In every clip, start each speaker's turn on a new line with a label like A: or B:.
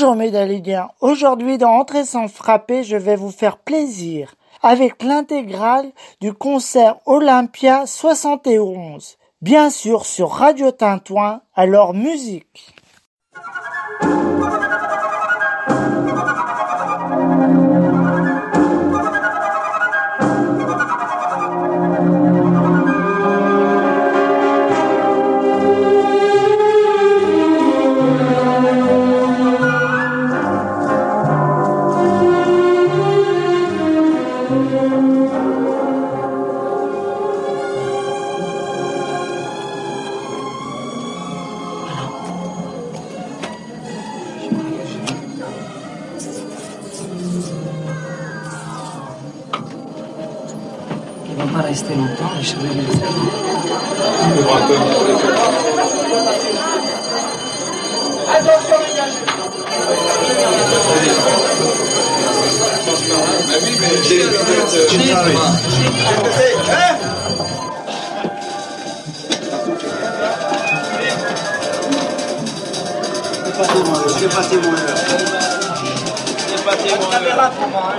A: Bonjour Médaléliens, aujourd'hui dans Entrée sans frapper, je vais vous faire plaisir avec l'intégrale du concert Olympia 71. Bien sûr sur Radio Tintouin, alors musique.
B: Longtemps, les chevaliers.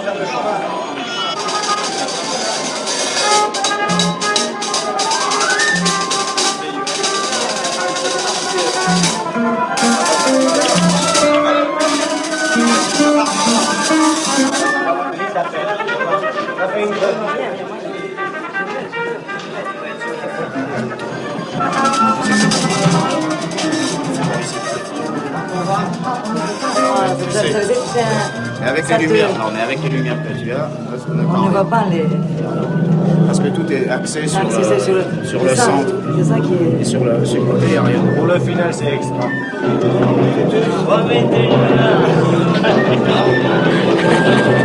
C: Mais avec les lumières, non, mais avec les lumières que tu as,
B: On ne voit pas les.
C: parce que tout est axé sur, le,
B: sur le,
C: sur le
B: ça,
C: centre.
B: C'est ça qui est.
C: Et sur le, sur le côté, il n'y a rien. Pour le final, c'est extra.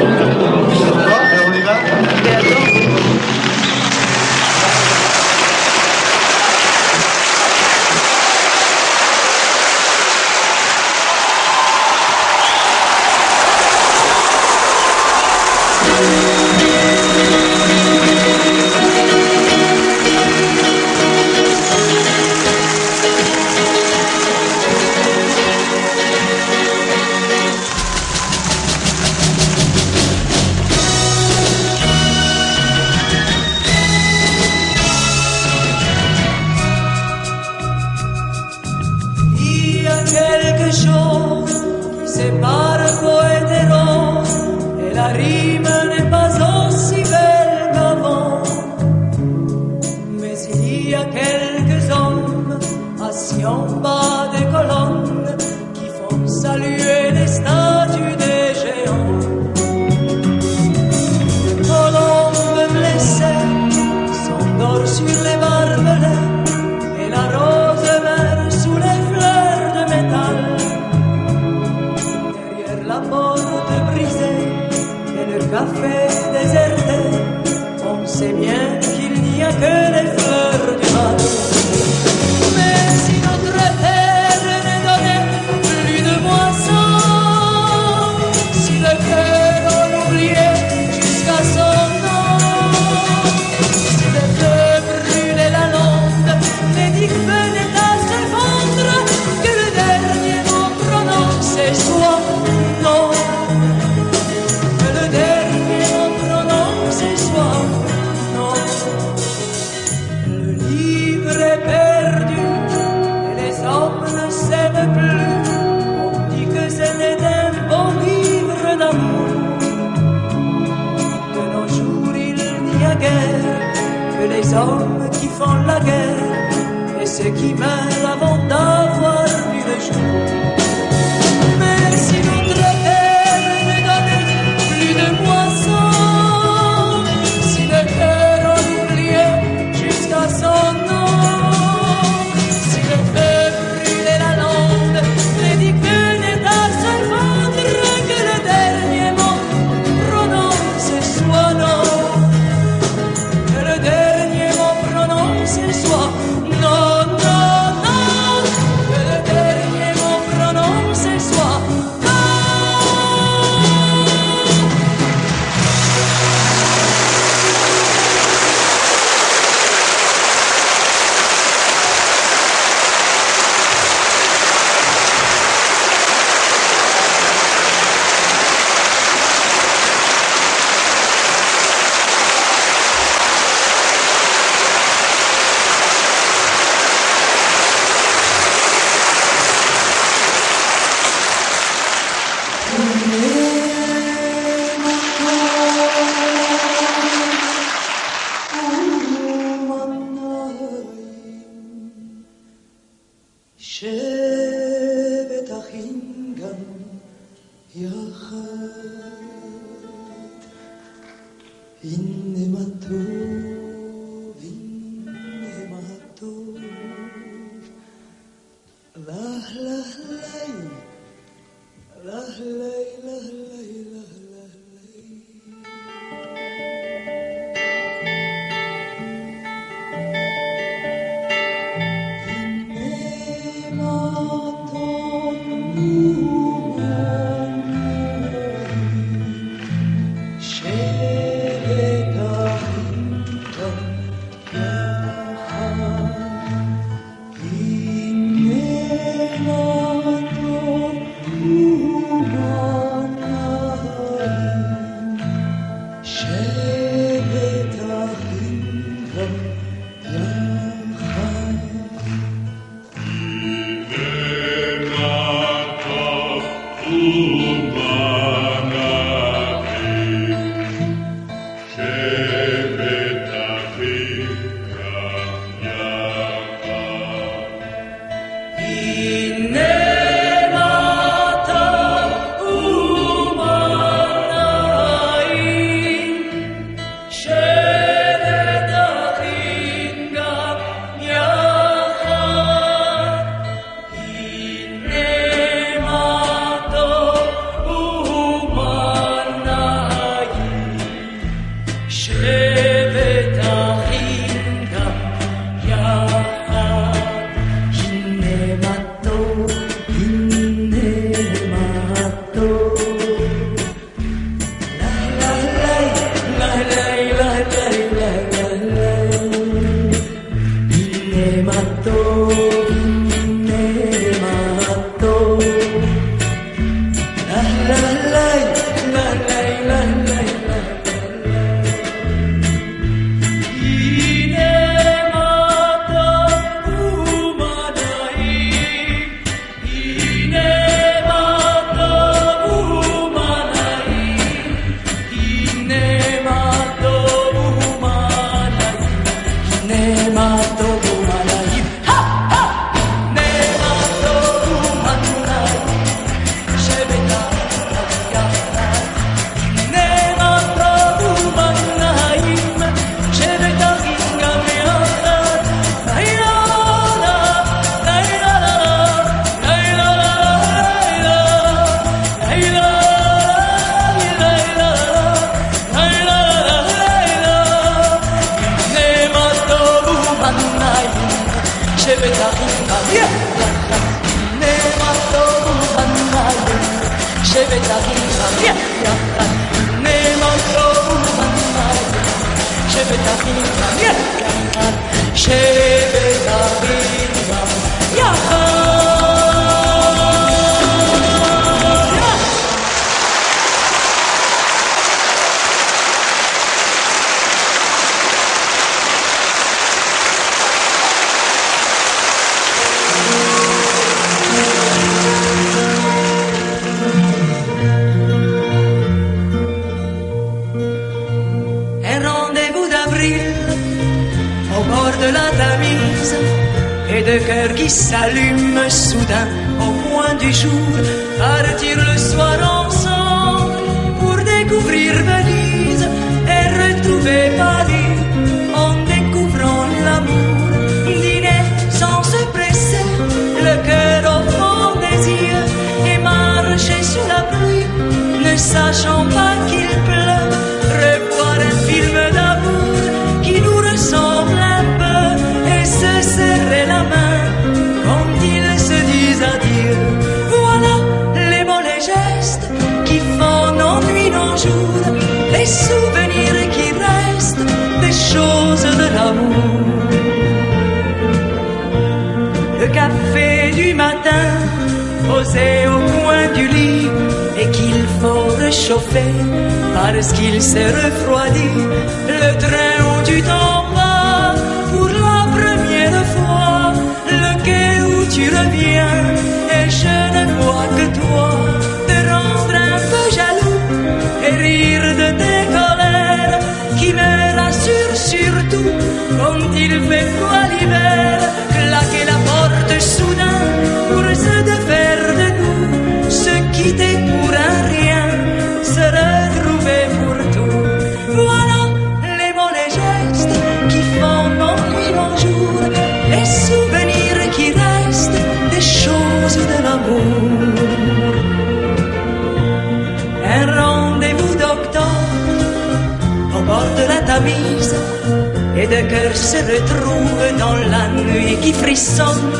D: se retrouve dans la nuit qui frissonne,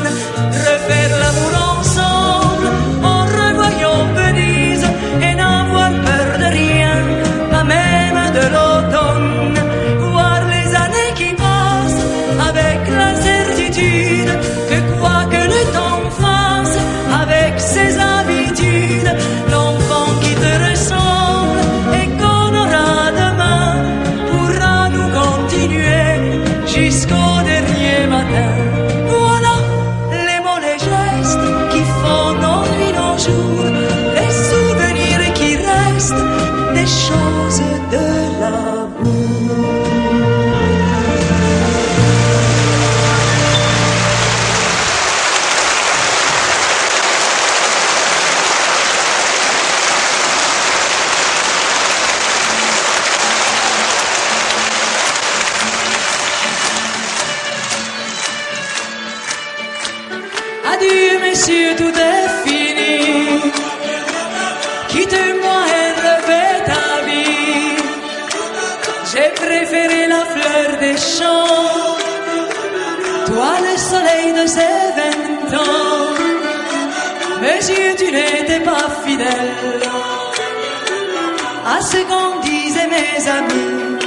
D: revers la à ce qu'en disaient mes amis.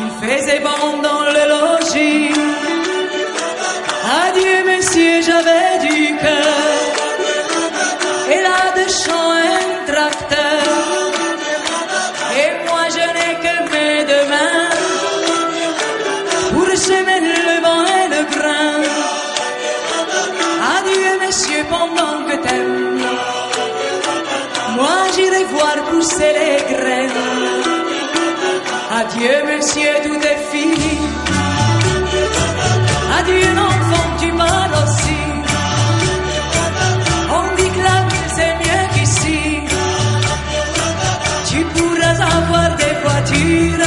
D: Il faisait bon Adieu mes cieux tes filles, adieu l'enfant du mal aussi. On dit que là vie c'est mieux qu'ici, tu pourras avoir des voitures.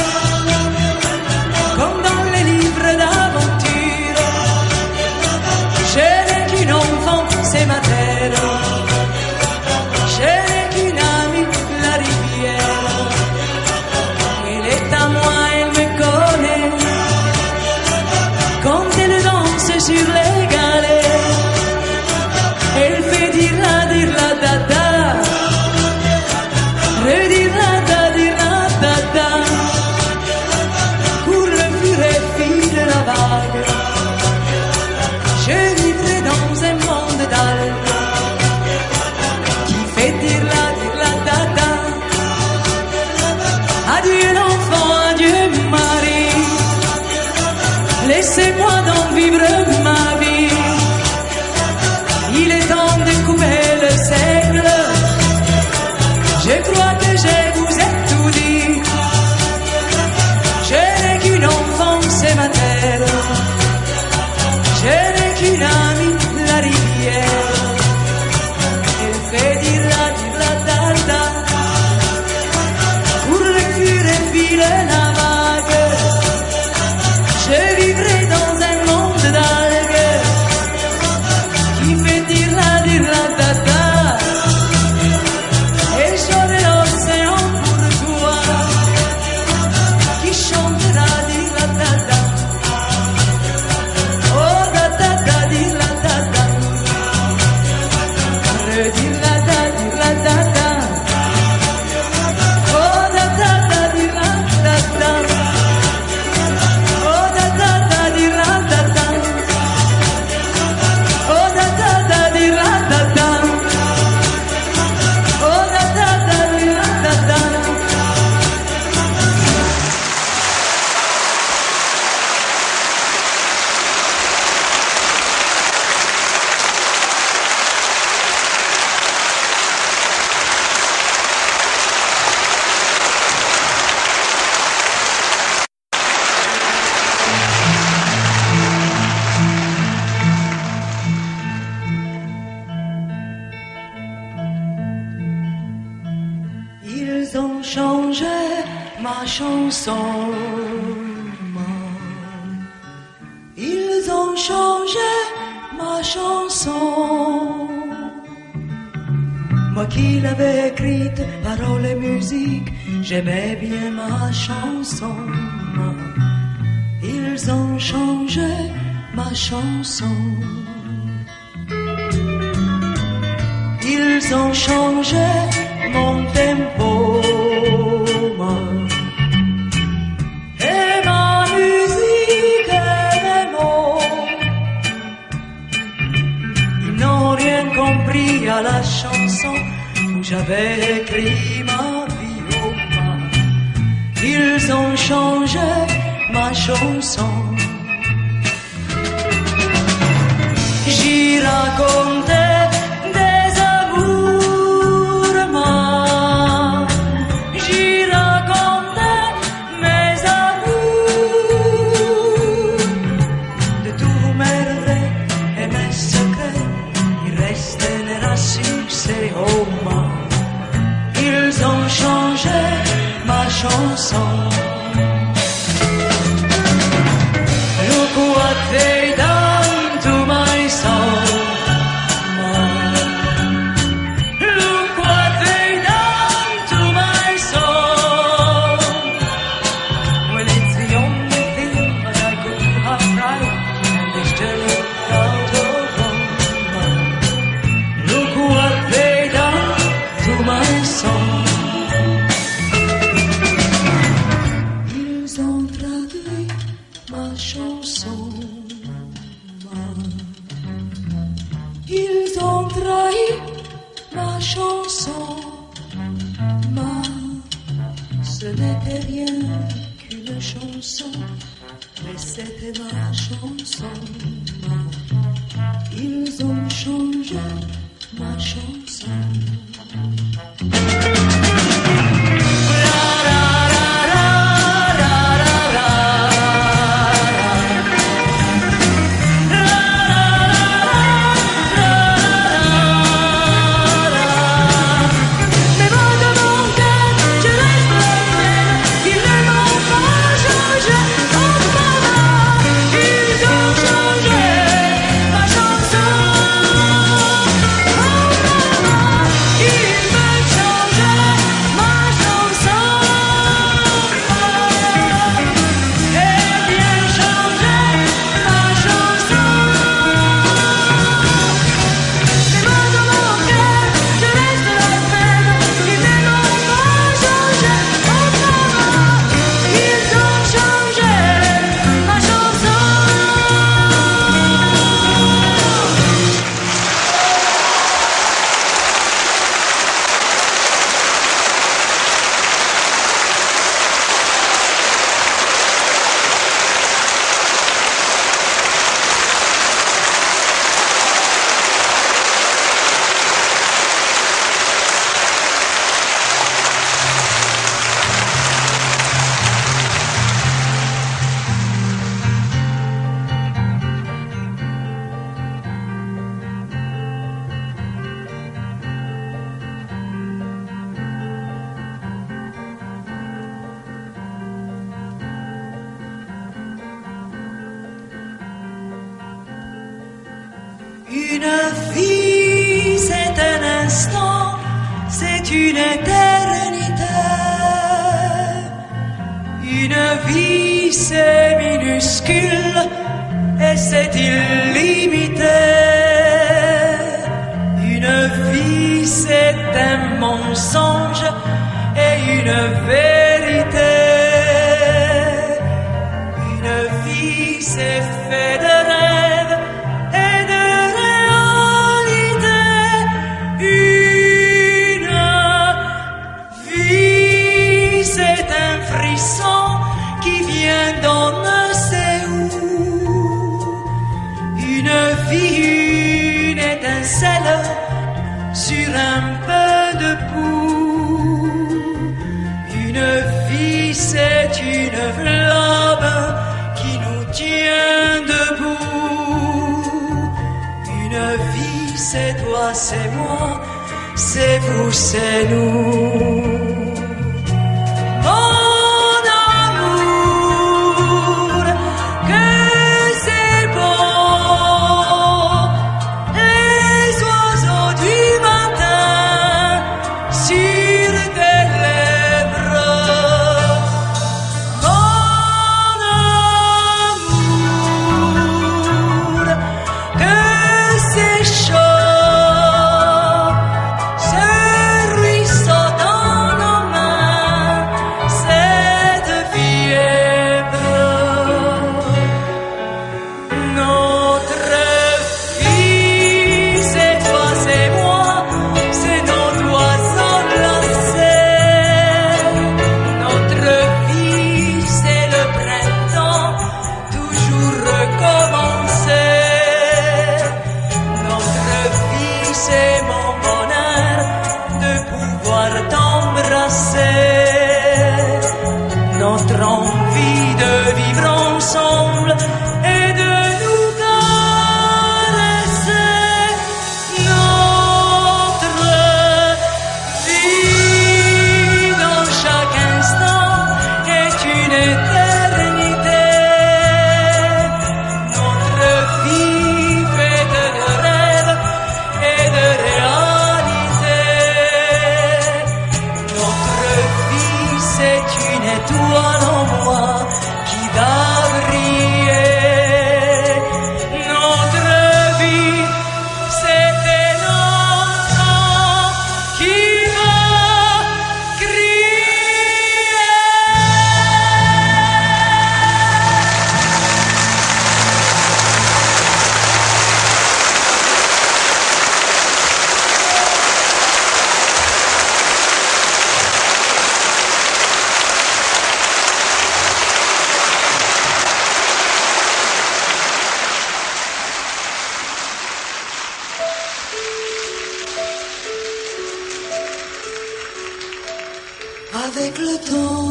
D: avec le temps.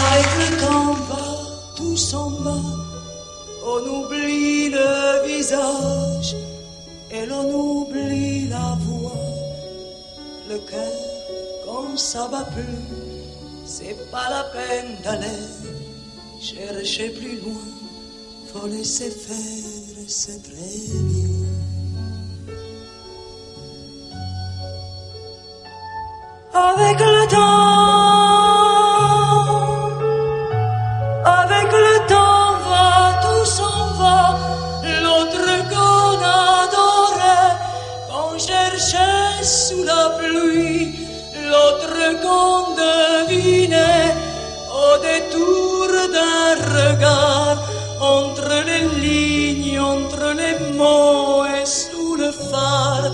D: Avec le temps va, tout s'en va, on oublie le visage et l'on oublie la voix. Le cœur, quand ça va plus, c'est pas la peine d'aller chercher plus loin, faut laisser faire, c'est très. avec le temps, avec le temps va, tout s'en va. L'autre qu'on adorait, qu'on cherchait sous la pluie, l'autre qu'on devinait au détour d'un regard, entre les lignes, entre les mots et sous le phare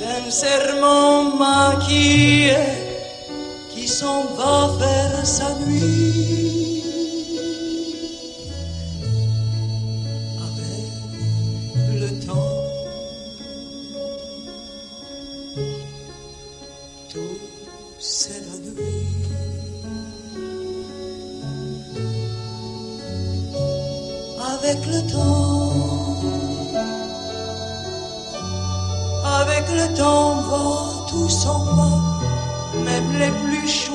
D: d'un serment maquillé. offer some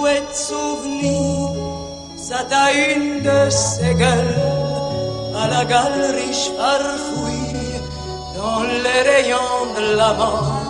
D: chouette souvenir, ça t'a une de ses gueules. À la galerie Charfouille, dans les rayons de la mort,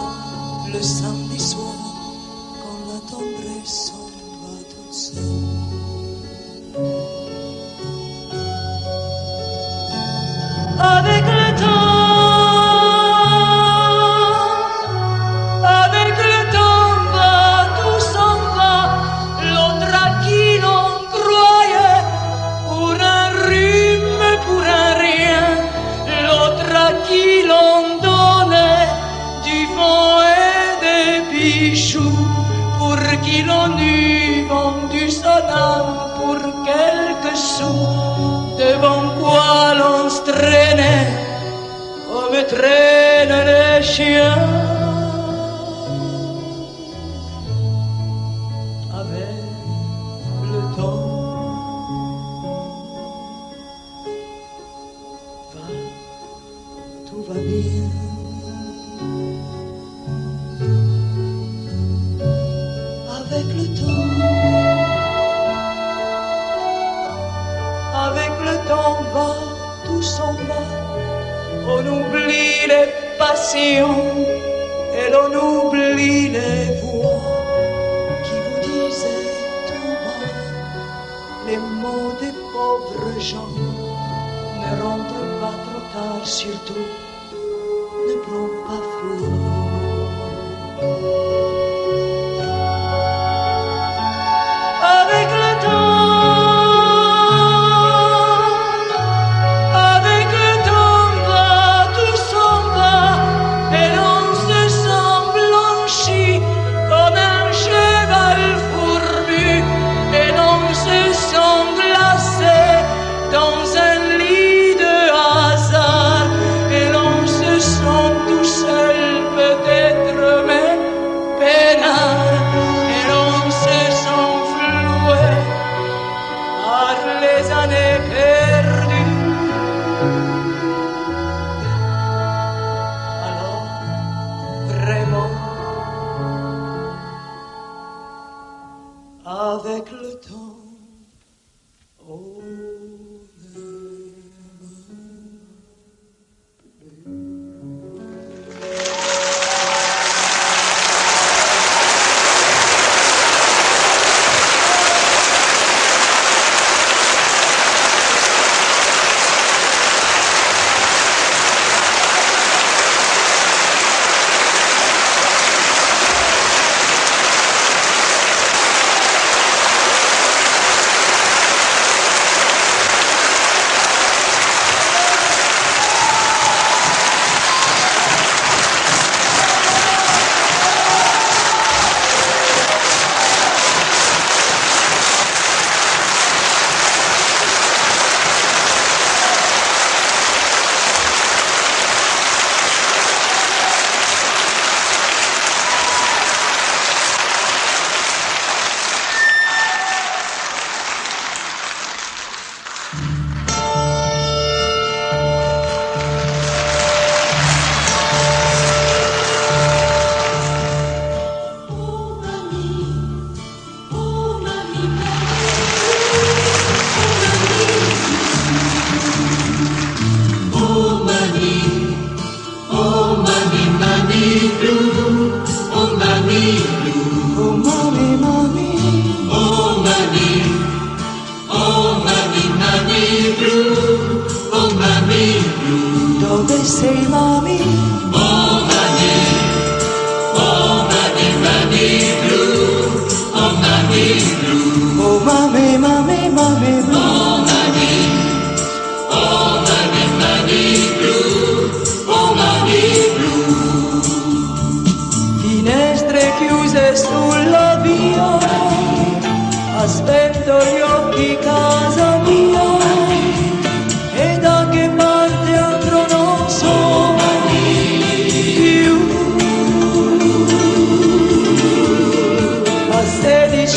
D: special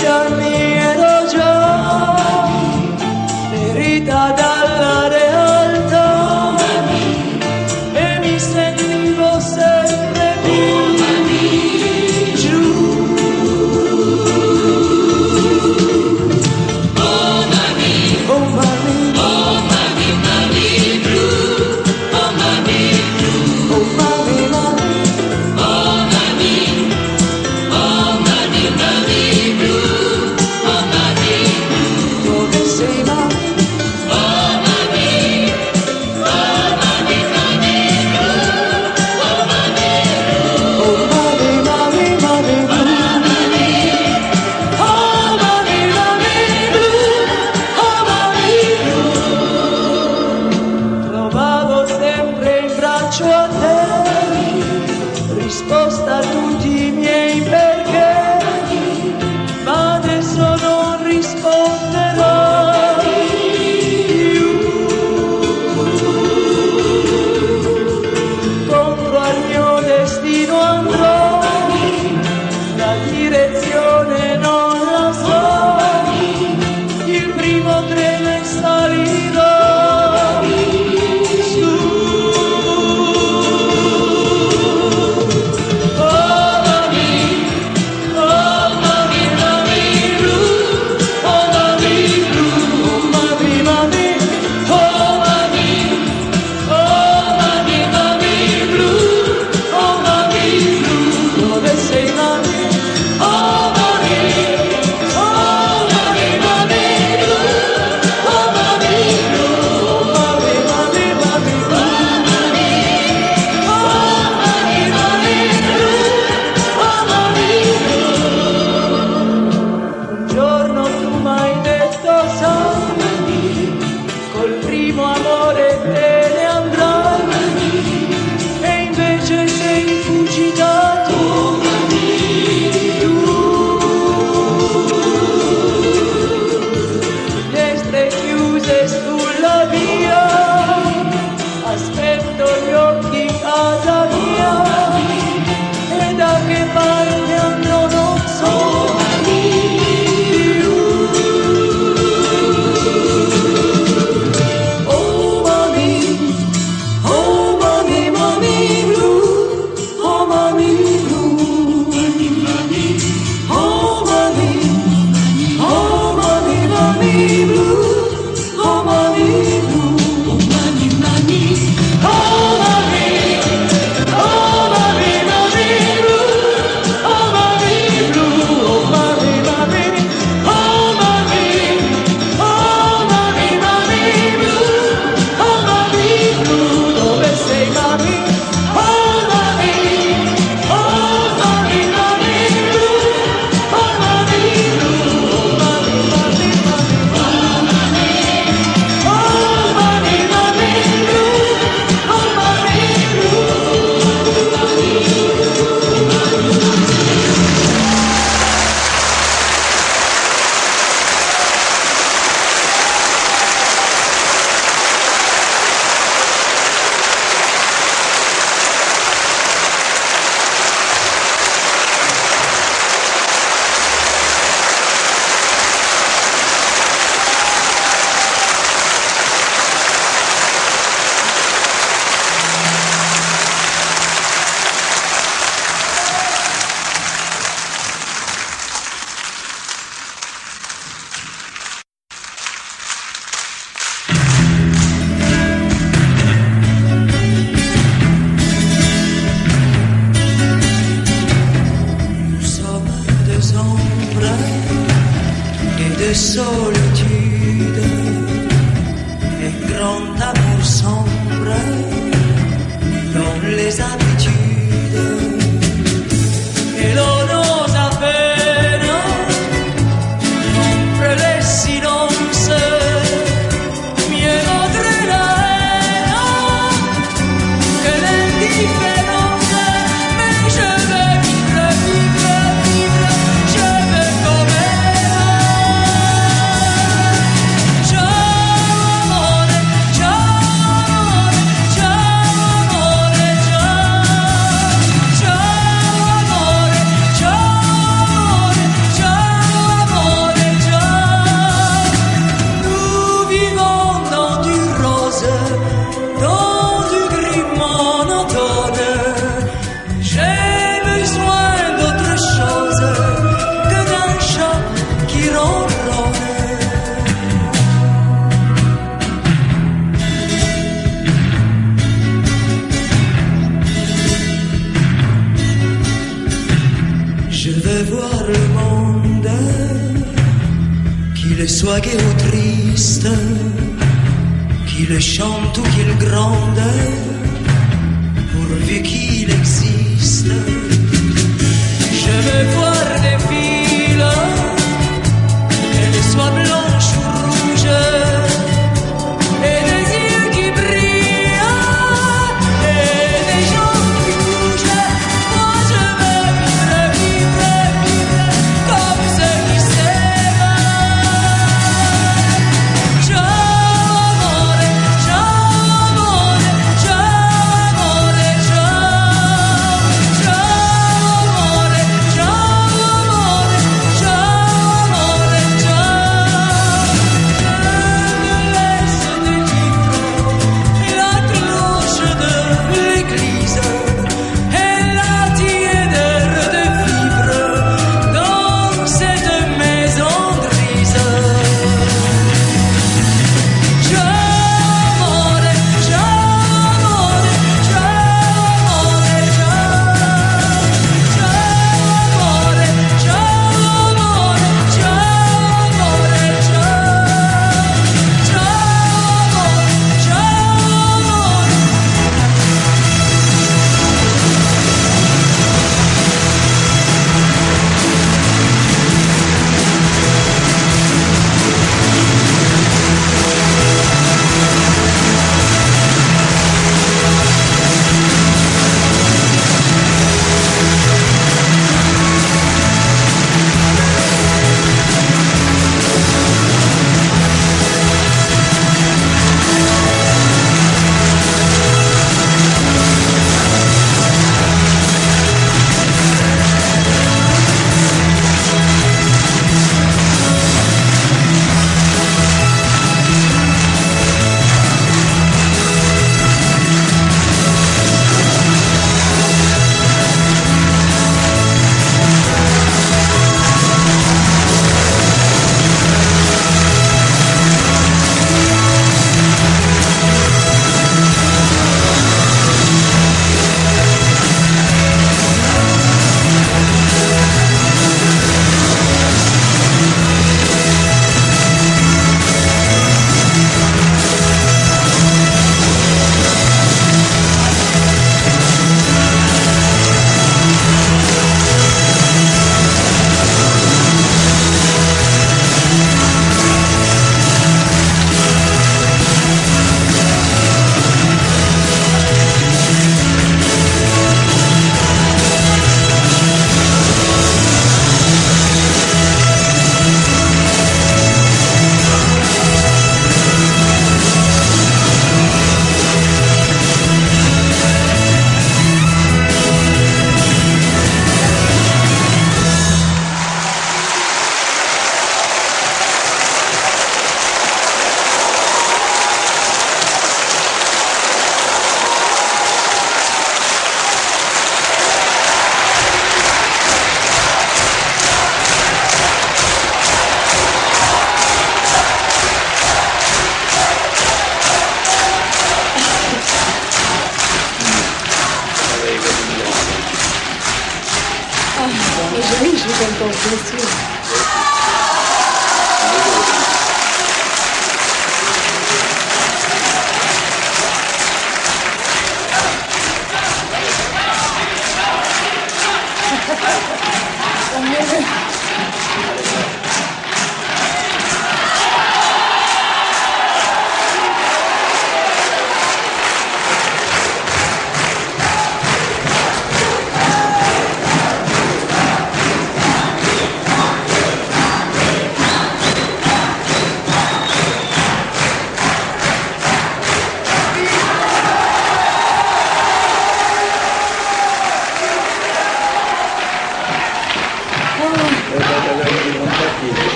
D: show et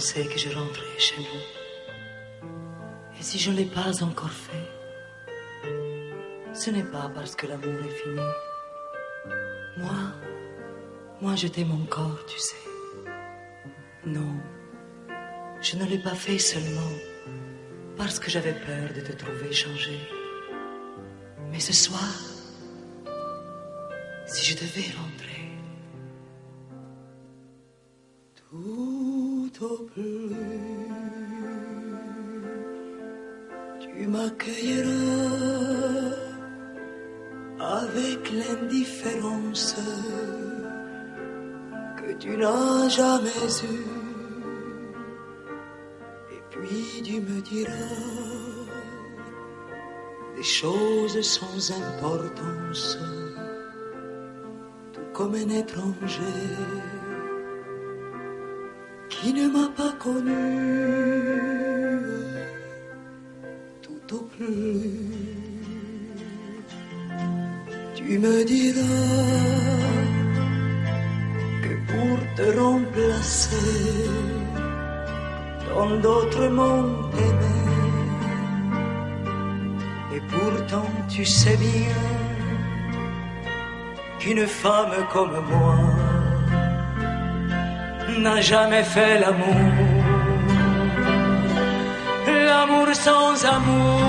D: pensé que je rentrais chez nous. Et si je ne l'ai pas encore fait, ce n'est pas parce que l'amour est fini. Moi, moi je t'aime encore, tu sais. Non, je ne l'ai pas fait seulement parce que j'avais peur de te trouver changé. Mais ce soir, si je devais rentrer, tu m'accueilleras avec l'indifférence que tu n'as jamais eue. Et puis tu me diras des choses sans importance, tout comme un étranger qui ne m'a pas connu tout au plus. Tu me diras que pour te remplacer dans d'autres mondes aimés, et pourtant tu sais bien qu'une femme comme moi n'a jamais fait l'amour. L'amour sans amour,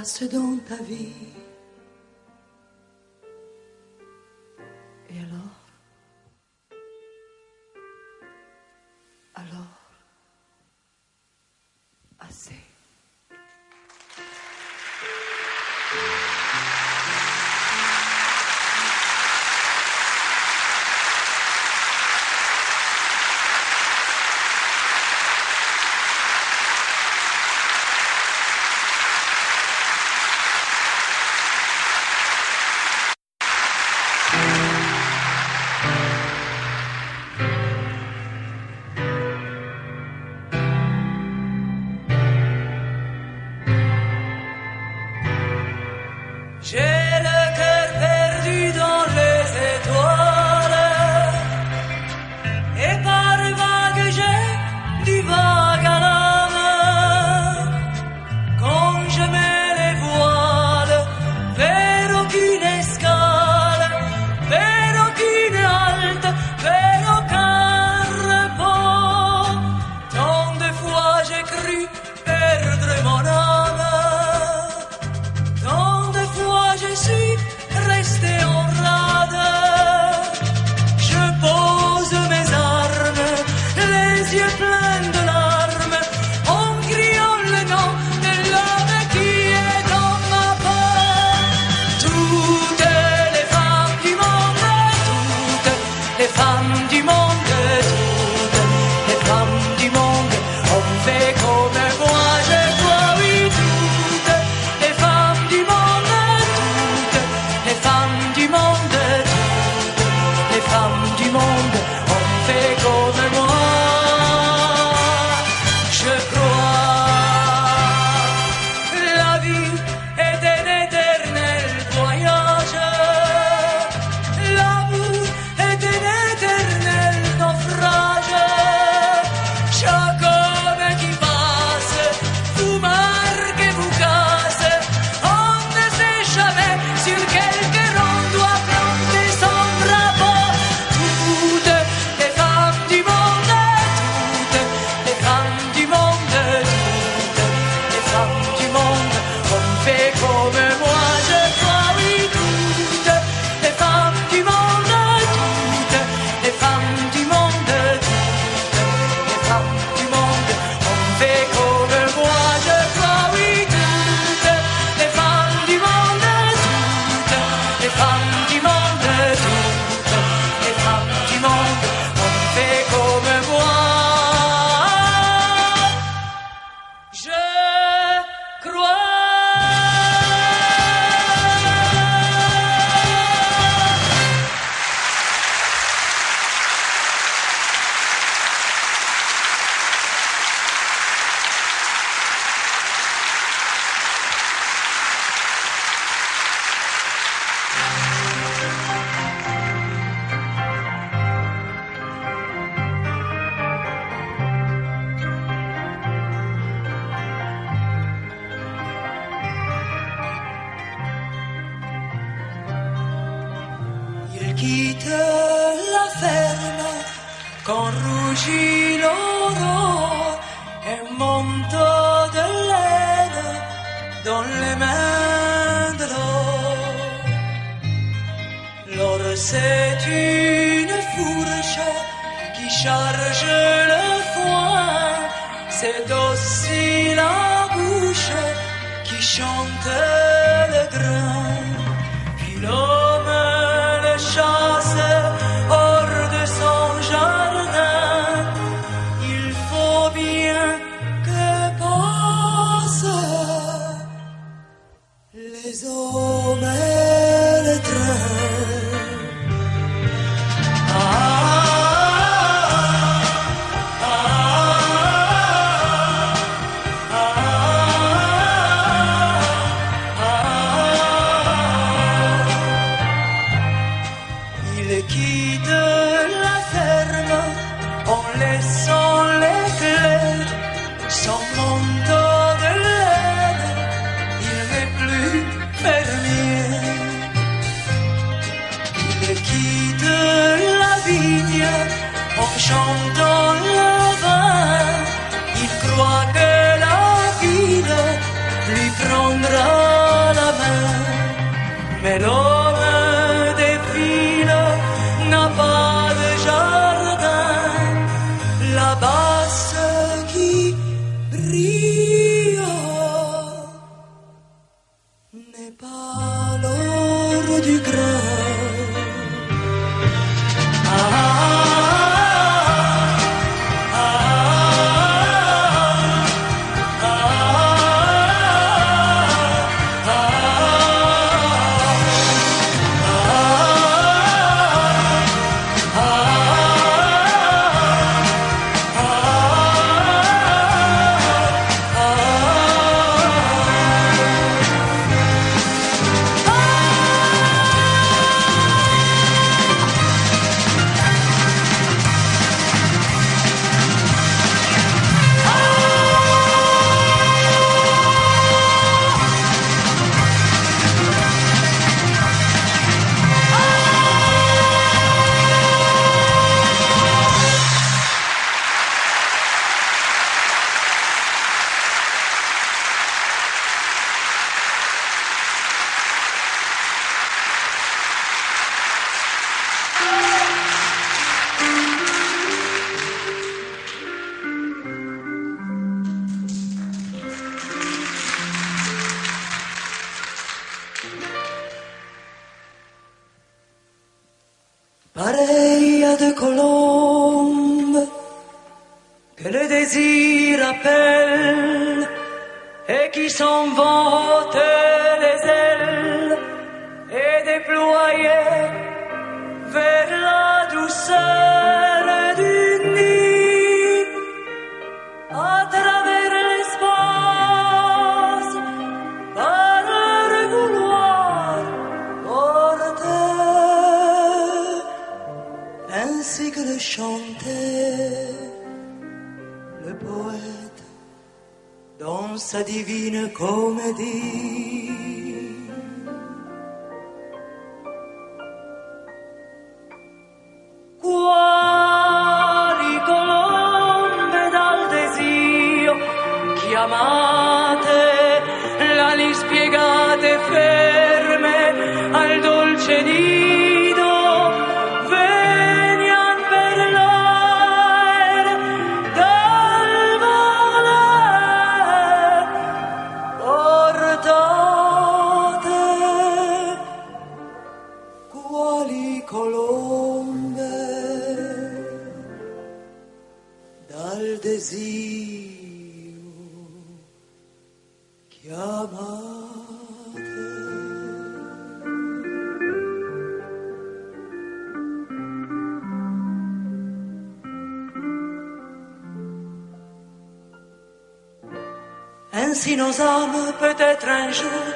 D: ma place dans ta qui de la vigne enchante Chanter le poète dans sa divine comédie. работать раньше.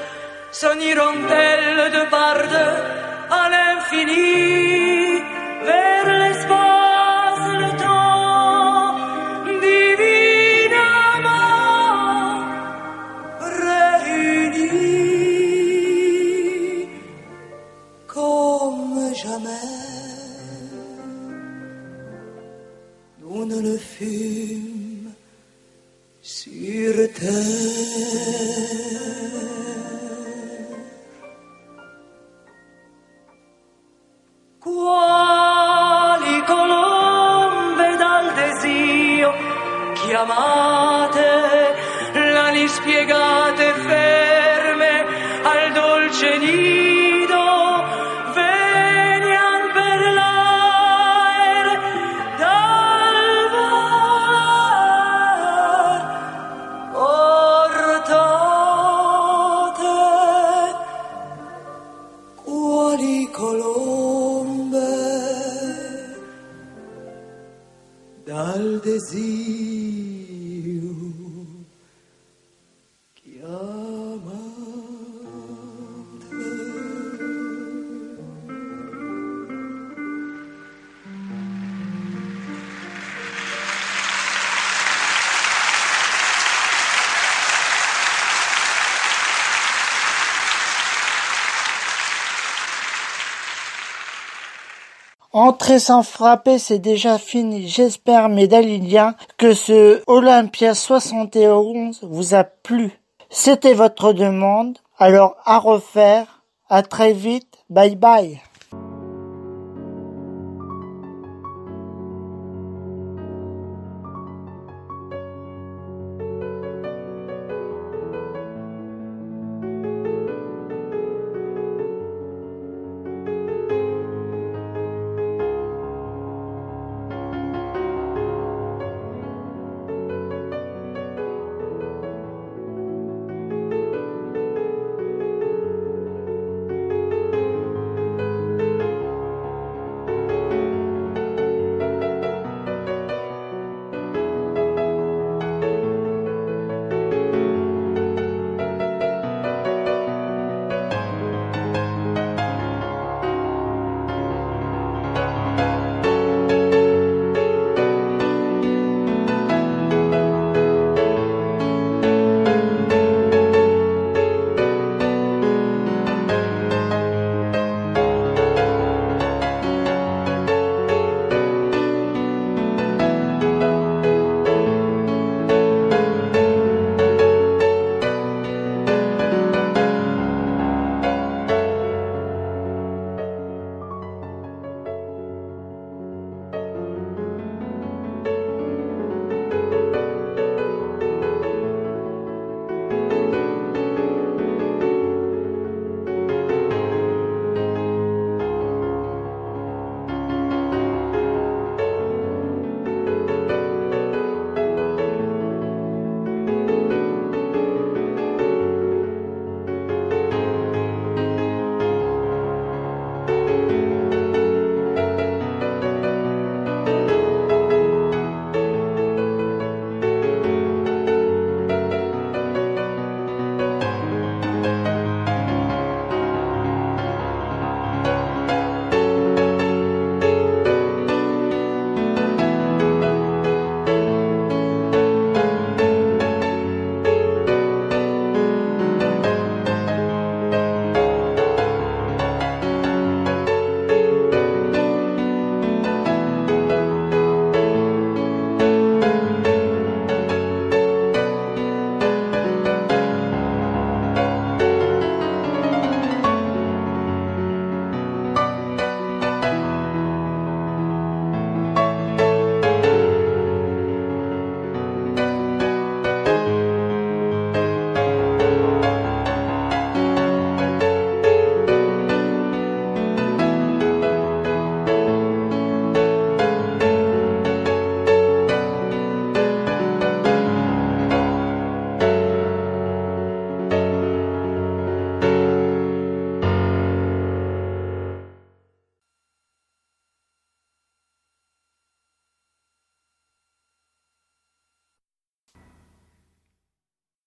D: dolce
A: Entrer sans frapper, c'est déjà fini. J'espère, mes que ce Olympia 71 vous a plu. C'était votre demande. Alors, à refaire. À très vite. Bye bye.